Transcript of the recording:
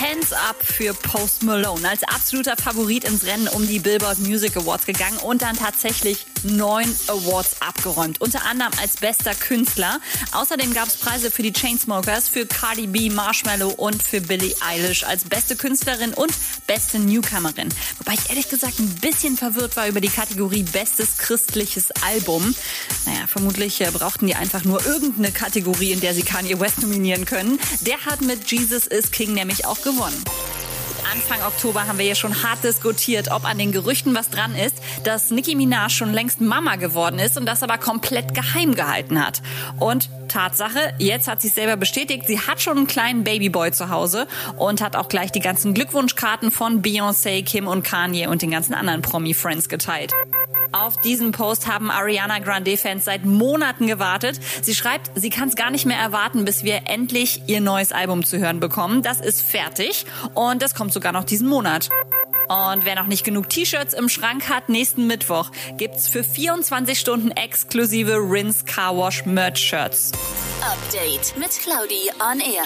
Hands up für Post Malone. Als absoluter Favorit ins Rennen um die Billboard Music Awards gegangen und dann tatsächlich neun Awards abgeräumt. Unter anderem als bester Künstler. Außerdem gab es Preise für die Chainsmokers, für Cardi B, Marshmallow und für Billie Eilish als beste Künstlerin und beste Newcomerin. Wobei ich ehrlich gesagt ein bisschen verwirrt war über die Kategorie bestes christliches Album. Naja, vermutlich äh, brauchten die einfach nur irgendeine Kategorie, in der sie Kanye West nominieren können. Der hat mit Jesus is King nämlich auch gewonnen. Anfang Oktober haben wir ja schon hart diskutiert, ob an den Gerüchten was dran ist, dass Nicki Minaj schon längst Mama geworden ist und das aber komplett geheim gehalten hat. Und Tatsache, jetzt hat sie selber bestätigt, sie hat schon einen kleinen Babyboy zu Hause und hat auch gleich die ganzen Glückwunschkarten von Beyoncé, Kim und Kanye und den ganzen anderen Promi-Friends geteilt. Auf diesen Post haben Ariana Grande-Fans seit Monaten gewartet. Sie schreibt, sie kann es gar nicht mehr erwarten, bis wir endlich ihr neues Album zu hören bekommen. Das ist fertig und das kommt sogar noch diesen Monat. Und wer noch nicht genug T-Shirts im Schrank hat, nächsten Mittwoch gibt's für 24 Stunden exklusive Rinse Car Wash Merch Shirts. Update mit Claudi on Air.